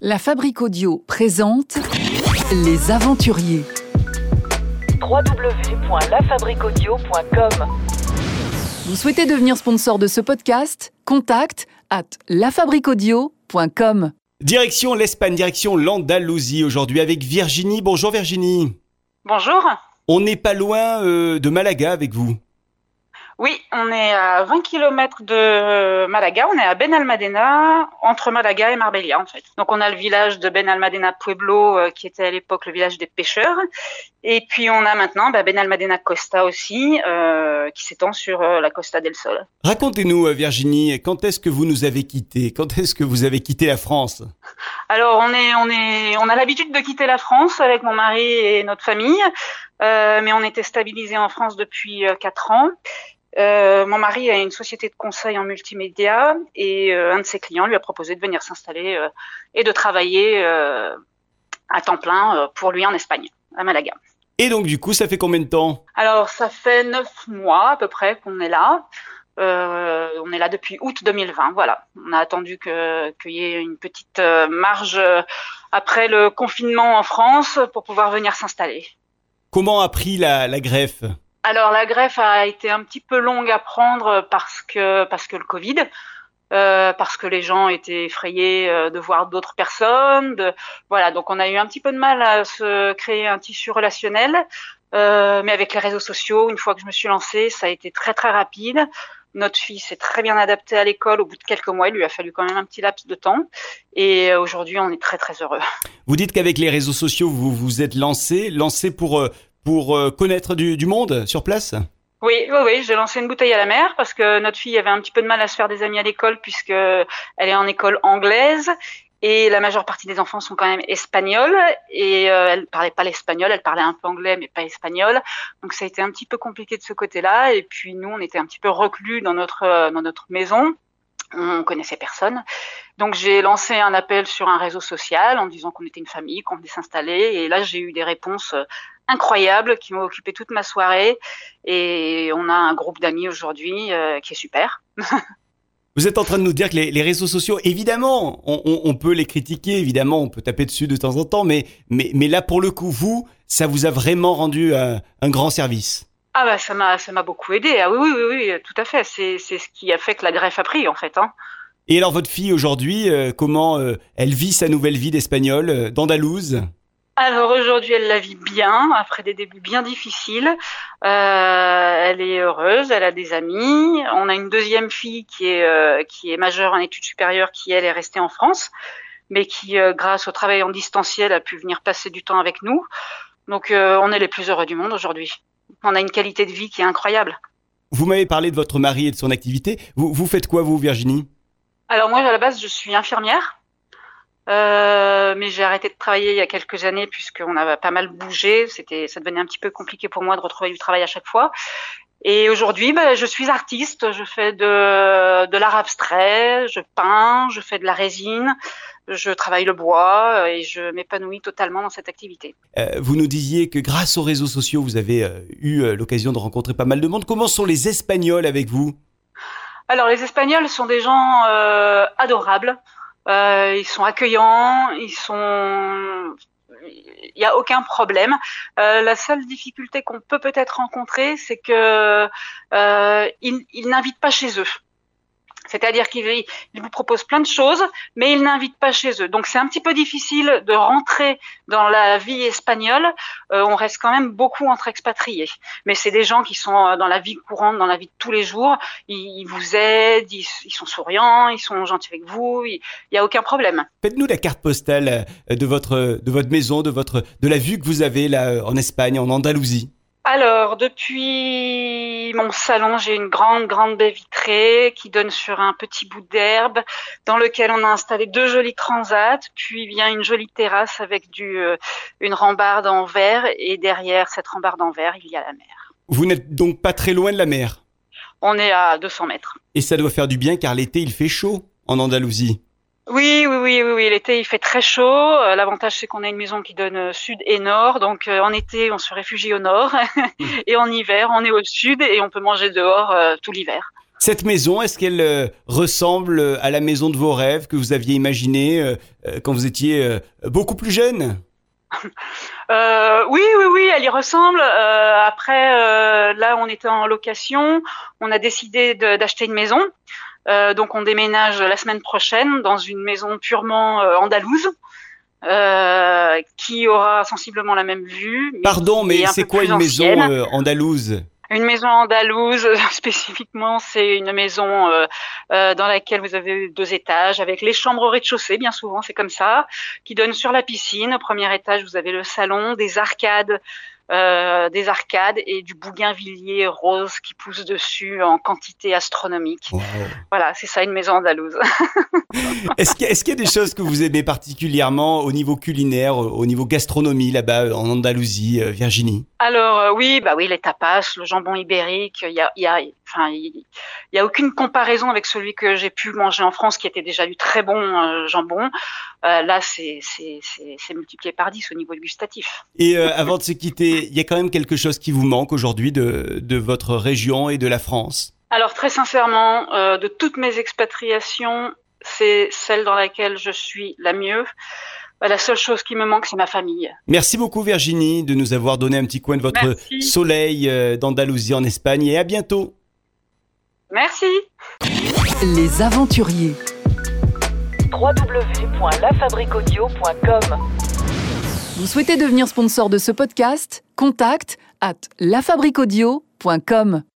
La Fabrique Audio présente Les Aventuriers. www.lafabriquaudio.com Vous souhaitez devenir sponsor de ce podcast? Contact à lafabriquaudio.com. Direction l'Espagne, direction l'Andalousie aujourd'hui avec Virginie. Bonjour Virginie. Bonjour. On n'est pas loin euh, de Malaga avec vous. Oui, on est à 20 km de Malaga. On est à Benalmadena, entre Malaga et Marbella, en fait. Donc, on a le village de Benalmadena Pueblo, euh, qui était à l'époque le village des pêcheurs. Et puis, on a maintenant bah, Benalmadena Costa aussi, euh, qui s'étend sur euh, la Costa del Sol. Racontez-nous Virginie, quand est-ce que vous nous avez quittés? Quand est-ce que vous avez quitté la France? Alors, on est, on est, on a l'habitude de quitter la France avec mon mari et notre famille, mais on était stabilisé en France depuis euh, quatre ans. Euh, mon mari a une société de conseil en multimédia et euh, un de ses clients lui a proposé de venir s'installer euh, et de travailler à temps plein pour lui en Espagne, à Malaga. Et donc du coup, ça fait combien de temps? Alors, ça fait neuf mois à peu près qu'on est là. On est là depuis août 2020. Voilà, on a attendu qu'il y ait une petite marge après le confinement en France pour pouvoir venir s'installer. Comment a pris la, la greffe? Alors la greffe a été un petit peu longue à prendre parce que parce que le Covid, euh, parce que les gens étaient effrayés euh, de voir d'autres personnes. De, voilà, donc on a eu un petit peu de mal à se créer un tissu relationnel, Euh, mais avec les réseaux sociaux, une fois que je me suis lancée, ça a été très très rapide. Notre fille s'est très bien adaptée à l'école. Au bout de quelques mois, il lui a fallu quand même un petit laps de temps. Et euh, aujourd'hui, on est très très heureux. Vous dites qu'avec les réseaux sociaux, vous vous êtes lancé, lancé pour, euh, pour euh, connaître du, monde sur place? Oui, oui, oui, j'ai lancé une bouteille à la mer parce que notre fille avait un petit peu de mal à se faire des amis à l'école puisque elle est en école anglaise et la majeure partie des enfants sont quand même espagnols et euh, elle parlait pas l'espagnol, elle parlait un peu anglais mais pas espagnol. Donc ça a été un petit peu compliqué de ce côté-là et puis nous on était un petit peu reclus dans notre euh, dans notre maison. On connaissait personne. Donc j'ai lancé un appel sur un réseau social en disant qu'on était une famille, qu'on venait s'installer. Et là j'ai eu des réponses euh, incroyables qui m'ont occupé toute ma soirée. Et on a un groupe d'amis aujourd'hui euh, qui est super. Vous êtes en train de nous dire que les, réseaux sociaux, évidemment, on, peut les critiquer, évidemment, on peut taper dessus de temps en temps, mais, là, pour le coup, vous, ça vous a vraiment rendu un, un grand service. Ah bah ça m'a ça m'a beaucoup aidé. Ah oui oui oui, oui tout à fait. C'est c'est ce qui a fait que la greffe a pris en fait. Hein. Et alors, votre fille, aujourd'hui, euh, comment euh, elle vit sa nouvelle vie d'espagnole, euh, d'andalouse? Alors aujourd'hui, elle la vit bien, après des débuts bien difficiles. Elle est heureuse, elle a des amis. On a une deuxième fille qui est, qui est majeure en études supérieures, qui elle est restée en France, mais qui, grâce au travail en distanciel, a pu venir passer du temps avec nous. Donc on est les plus heureux du monde aujourd'hui. On a une qualité de vie qui est incroyable. Vous m'avez parlé de votre mari et de son activité. Vous, vous faites quoi, vous, Virginie? Alors moi, à la base, je suis infirmière. Euh, mais j'ai arrêté de travailler il y a quelques années puisqu'on a pas mal bougé. C'était, ça devenait un petit peu compliqué pour moi de retrouver du travail à chaque fois. Et aujourd'hui, ben, je suis artiste. Je fais de, de l'art abstrait, je peins, je fais de la résine, je travaille le bois euh, et je m'épanouis totalement dans cette activité. Euh, Vous nous disiez que grâce aux réseaux sociaux, vous avez euh, eu l'occasion de rencontrer pas mal de monde. Comment sont les Espagnols avec vous? Alors, les Espagnols sont des gens euh, adorables. Ils sont accueillants, ils sont. Il n'y a aucun problème. Euh, la seule difficulté qu'on peut peut-être rencontrer, c'est que euh, ils, ils n'invitent pas chez eux. C'est-à-dire qu'ils ils vous proposent plein de choses, mais ils n'invitent pas chez eux. Donc c'est un petit peu difficile de rentrer dans la vie espagnole. Euh, on reste quand même beaucoup entre expatriés, mais c'est des gens qui sont euh, dans la vie courante, dans la vie de tous les jours. Ils, vous aident, ils, sont souriants, ils sont gentils avec vous. Il n'y a aucun problème. Faites-nous la carte postale euh, de votre, de votre maison, de, votre, de la vue que vous avez là en Espagne, en Andalousie. Alors, depuis mon salon, j'ai une grande, grande baie vitrée qui donne sur un petit bout d'herbe dans lequel on a installé deux jolis transats, puis vient une jolie terrasse avec du, euh, une rambarde en verre et derrière cette rambarde en verre, il y a la mer. Vous n'êtes donc pas très loin de la mer? On est à 200 mètres. Et ça doit faire du bien car l'été, il fait chaud en Andalousie. Oui, oui, oui, oui, oui. L'été, il fait très chaud. Euh, L'avantage, c'est qu'on a une maison qui donne euh, sud et nord. Donc, euh, en été, on se réfugie au nord. et en hiver, on est au sud et on peut manger dehors tout l'hiver. Cette maison, est-ce qu'elle ressemble à la maison de vos rêves que vous aviez imaginée quand vous étiez beaucoup plus jeune? Euh, oui, oui, oui, elle y ressemble. Euh, après, euh, là, on était en location. On a décidé d'acheter une maison. Euh, donc, on déménage la semaine prochaine dans une maison purement euh, andalouse. euh, qui aura sensiblement la même vue. mais Pardon, mais un c'est quoi une maison ancienne. andalouse? Une maison andalouse, spécifiquement, c'est une maison euh, euh, dans laquelle vous avez deux étages, avec les chambres au rez-de-chaussée, bien souvent, c'est comme ça, qui donne sur la piscine. Au premier étage, vous avez le salon, des arcades, euh, des arcades et du bougainvillier rose qui pousse dessus en quantité astronomique. Wow. Voilà, c'est ça une maison andalouse. Est-ce qu'il y, y a des choses que vous aimez particulièrement au niveau culinaire, au au niveau gastronomie là-bas en Andalousie, euh, Virginie? Alors euh, oui, bah oui, les tapas, le jambon ibérique, il y a, il y a, enfin, il il y a aucune comparaison avec celui que j'ai pu manger en France, qui était déjà du très bon euh, jambon. Euh, là, c'est multiplié par 10 au niveau gustatif. Et euh, avant de se quitter, il y a quand même quelque chose qui vous manque aujourd'hui de, de votre région et de la France? Alors très sincèrement, de toutes mes expatriations, c'est celle dans laquelle je suis la mieux. Euh, La seule chose qui me manque, c'est ma famille. Merci beaucoup Virginie de nous avoir donné un petit coin de votre Merci. soleil d'Andalousie en Espagne et à bientôt. Merci. Les aventuriers. www.lafabriquaudio.com Vous souhaitez devenir sponsor de ce podcast? Contact à lafabriquaudio.com.